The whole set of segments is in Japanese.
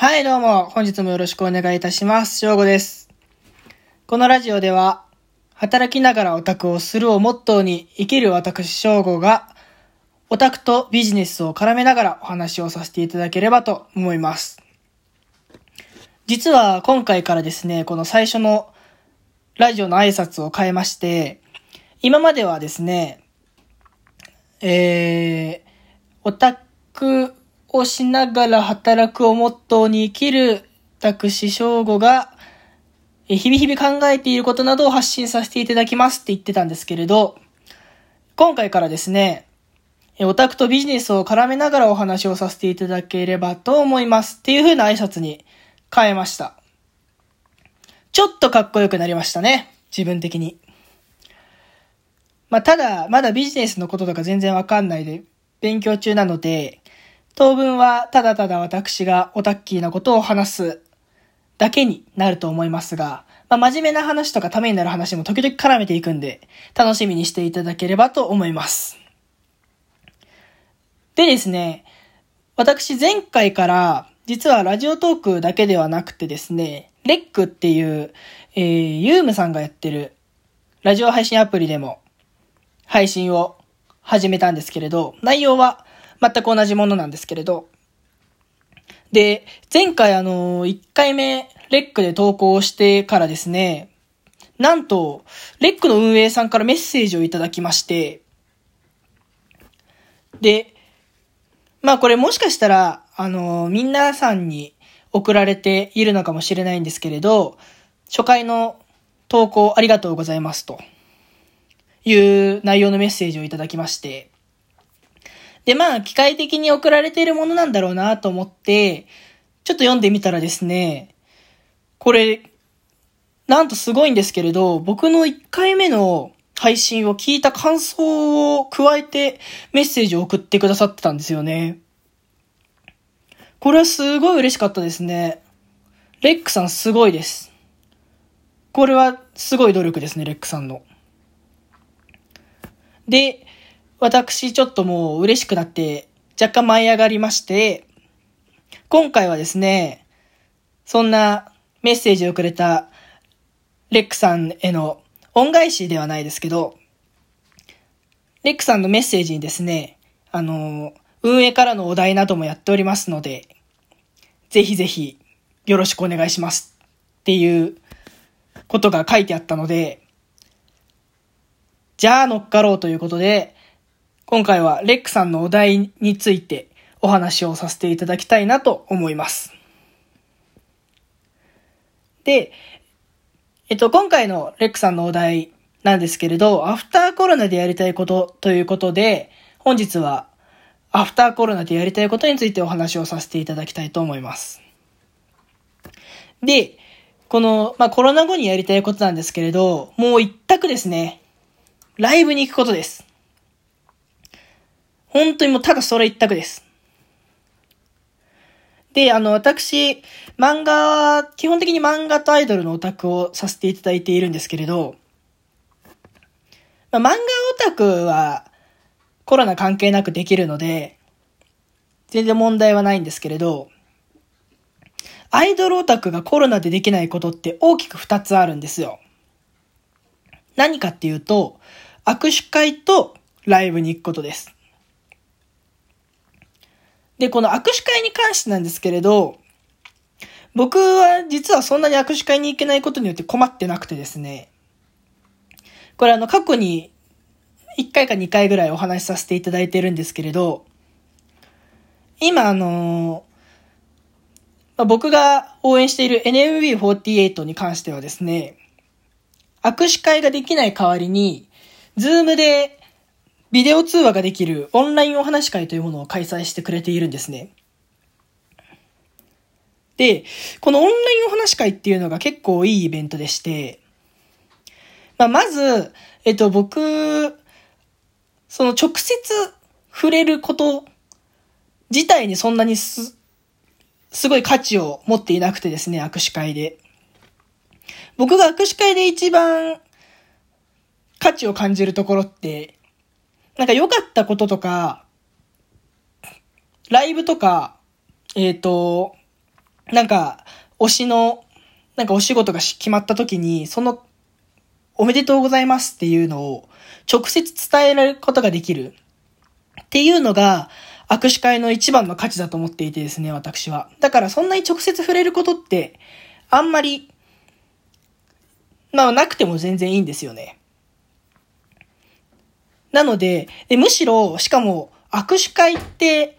はい、どうも。本日もよろしくお願いいたします。翔吾です。このラジオでは、働きながらオタクをするをモットーに生きる私翔吾が、オタクとビジネスを絡めながらお話をさせていただければと思います。実は今回からですね、この最初のラジオの挨拶を変えまして、今まではですね、えー、オタクをしながら働くをモットーに生きる私翔吾が、日々日々考えていることなどを発信させていただきますって言ってたんですけれど、今回からですね、オタクとビジネスを絡めながらお話をさせていただければと思いますっていう風な挨拶に変えました。ちょっとかっこよくなりましたね。自分的に。まあ、ただ、まだビジネスのこととか全然わかんないで、勉強中なので、当分はただただ私がオタッキーなことを話すだけになると思いますが、まあ、真面目な話とかためになる話も時々絡めていくんで、楽しみにしていただければと思います。でですね、私前回から、実はラジオトークだけではなくてですね、レックっていう、えー、ユームさんがやってるラジオ配信アプリでも配信を始めたんですけれど、内容は全く同じものなんですけれど、で、前回あの、1回目、レックで投稿してからですね、なんと、レックの運営さんからメッセージをいただきまして、で、まあこれもしかしたら、あの、皆さんに送られているのかもしれないんですけれど、初回の投稿ありがとうございますという内容のメッセージをいただきまして、で、まあ、機械的に送られているものなんだろうなと思って、ちょっと読んでみたらですね、これ、なんとすごいんですけれど、僕の1回目の配信を聞いた感想を加えてメッセージを送ってくださってたんですよね。これはすごい嬉しかったですね。レックさんすごいです。これはすごい努力ですね、レックさんの。で、私ちょっともう嬉しくなって若干舞い上がりまして、今回はですね、そんなメッセージをくれたレックさんへの恩返しではないですけど、レックさんのメッセージにですね、あの、運営からのお題などもやっておりますので、ぜひぜひよろしくお願いしますっていうことが書いてあったので、じゃあ乗っかろうということで、今回はレックさんのお題についてお話をさせていただきたいなと思います。で、えっと、今回のレックさんのお題なんですけれど、アフターコロナでやりたいことということで、本日はアフターコロナでやりたいことについてお話をさせていただきたいと思います。で、この、まあ、コロナ後にやりたいことなんですけれど、もう一択ですね。ライブに行くことです。本当にもうただそれ一択です。で、あの、私、漫画、基本的に漫画とアイドルのオタクをさせていただいているんですけれど、まあ、漫画オタクはコロナ関係なくできるので、全然問題はないんですけれど、アイドルオタクがコロナでできないことって大きく二つあるんですよ。何かっていうと、握手会とライブに行くことです。で、この握手会に関してなんですけれど、僕は実はそんなに握手会に行けないことによって困ってなくてですね、これあの過去に1回か2回ぐらいお話しさせていただいてるんですけれど、今あのま、僕が応援している NMB48 に関してはですね、握手会ができない代わりに、ズームでビデオ通話ができるオンラインお話会というものを開催してくれているんですね。で、このオンラインお話会っていうのが結構いいイベントでして、まあ、まず、えっと、僕、その直接触れること自体にそんなにす、すごい価値を持っていなくてですね、握手会で。僕が握手会で一番価値を感じるところって、なんか良かったこととか、ライブとか、えっ、ー、と、なんか、推しの、なんかお仕事が決まった時に、その、おめでとうございますっていうのを直接伝えられることができる。っていうのが、握手会の一番の価値だと思っていてですね、私は。だからそんなに直接触れることって、あんまり、まあなくても全然いいんですよね。なので、でむしろ、しかも、握手会って、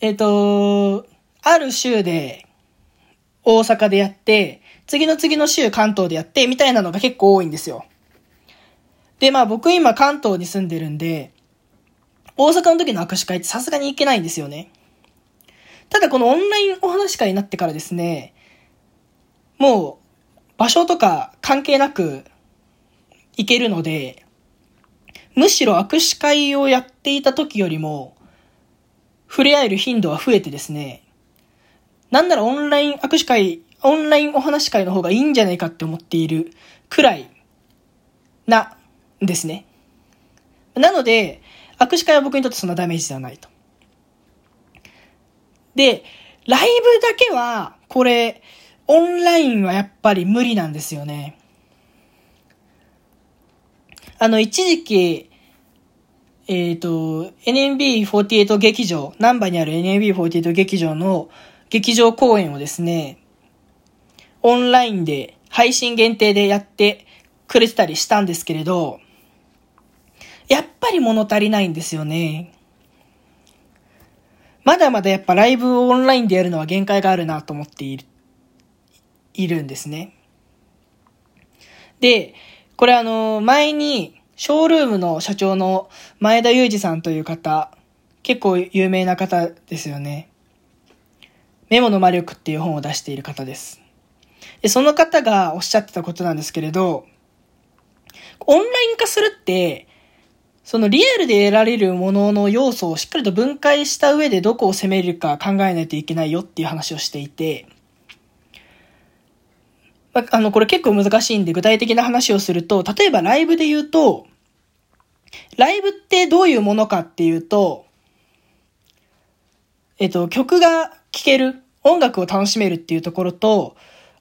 えっ、ー、と、ある週で大阪でやって、次の次の週関東でやって、みたいなのが結構多いんですよ。で、まあ僕今関東に住んでるんで、大阪の時の握手会ってさすがに行けないんですよね。ただこのオンラインお話会になってからですね、もう場所とか関係なく行けるので、むしろ握手会をやっていた時よりも、触れ合える頻度は増えてですね、なんならオンライン握手会、オンラインお話会の方がいいんじゃないかって思っているくらいな、ですね。なので、握手会は僕にとってそんなダメージではないと。で、ライブだけは、これ、オンラインはやっぱり無理なんですよね。あの、一時期、えっ、ー、と、NMB48 劇場、南波にある NMB48 劇場の劇場公演をですね、オンラインで配信限定でやってくれてたりしたんですけれど、やっぱり物足りないんですよね。まだまだやっぱライブをオンラインでやるのは限界があるなと思っている、いるんですね。で、これあの、前に、ショールームの社長の前田裕二さんという方、結構有名な方ですよね。メモの魔力っていう本を出している方です。で、その方がおっしゃってたことなんですけれど、オンライン化するって、そのリアルで得られるものの要素をしっかりと分解した上でどこを攻めるか考えないといけないよっていう話をしていて、まあの、これ結構難しいんで具体的な話をすると、例えばライブで言うと、ライブってどういうものかっていうと、えっと、曲が聴ける、音楽を楽しめるっていうところと、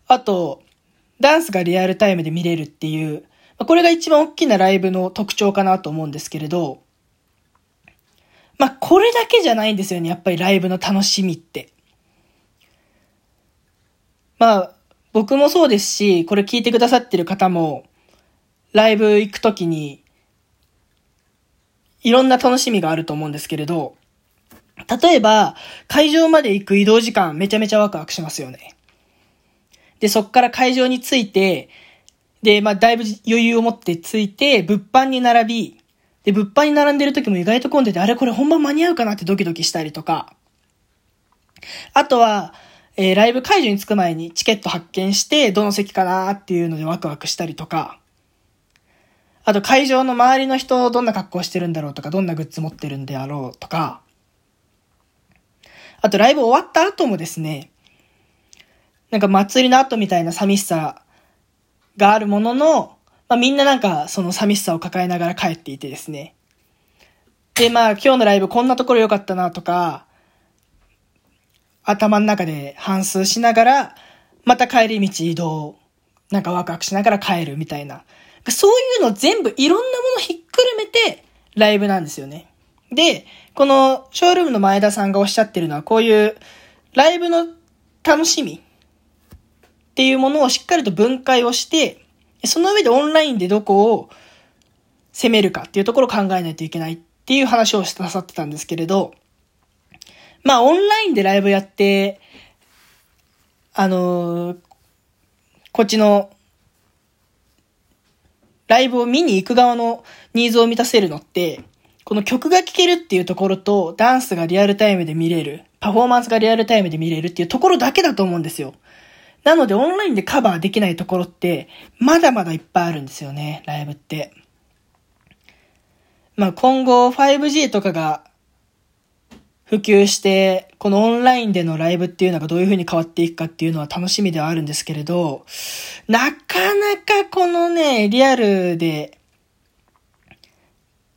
あと、ダンスがリアルタイムで見れるっていう、これが一番大きなライブの特徴かなと思うんですけれど、まあ、これだけじゃないんですよね、やっぱりライブの楽しみって。まあ、僕もそうですし、これ聞いてくださってる方も、ライブ行くときに、いろんな楽しみがあると思うんですけれど、例えば、会場まで行く移動時間めちゃめちゃワクワクしますよね。で、そっから会場に着いて、で、まあ、だいぶ余裕を持って着いて、物販に並び、で、物販に並んでる時も意外と混んでて、あれこれ本番間に合うかなってドキドキしたりとか、あとは、えー、ライブ会場に着く前にチケット発見して、どの席かなっていうのでワクワクしたりとか、あと会場の周りの人どんな格好してるんだろうとか、どんなグッズ持ってるんであろうとか、あとライブ終わった後もですね、なんか祭りの後みたいな寂しさがあるものの、まあ、みんななんかその寂しさを抱えながら帰っていてですね。で、まあ今日のライブこんなところ良かったなとか、頭の中で反数しながら、また帰り道移動、なんかワクワクしながら帰るみたいな。そういうの全部いろんなものひっくるめてライブなんですよね。で、このショールームの前田さんがおっしゃってるのはこういうライブの楽しみっていうものをしっかりと分解をして、その上でオンラインでどこを攻めるかっていうところを考えないといけないっていう話をしてなさってたんですけれど、まあオンラインでライブやって、あのー、こっちのライブを見に行く側のニーズを満たせるのって、この曲が聴けるっていうところと、ダンスがリアルタイムで見れる、パフォーマンスがリアルタイムで見れるっていうところだけだと思うんですよ。なのでオンラインでカバーできないところって、まだまだいっぱいあるんですよね、ライブって。まあ今後 5G とかが普及して、このオンラインでのライブっていうのがどういう風に変わっていくかっていうのは楽しみではあるんですけれど、なかなかこのね、リアルで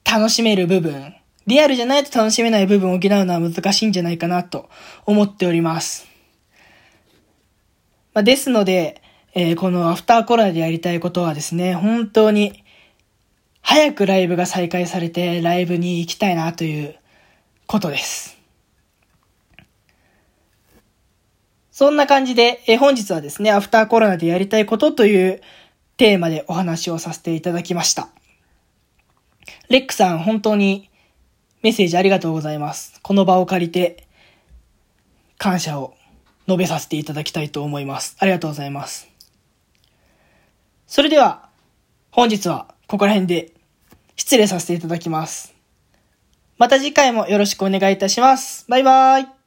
楽しめる部分、リアルじゃないと楽しめない部分を補うのは難しいんじゃないかなと思っております。まあ、ですので、えー、このアフターコロナでやりたいことはですね、本当に、早くライブが再開されて、ライブに行きたいなということです。そんな感じで、え、本日はですね、アフターコロナでやりたいことというテーマでお話をさせていただきました。レックさん、本当にメッセージありがとうございます。この場を借りて、感謝を述べさせていただきたいと思います。ありがとうございます。それでは、本日はここら辺で失礼させていただきます。また次回もよろしくお願いいたします。バイバーイ。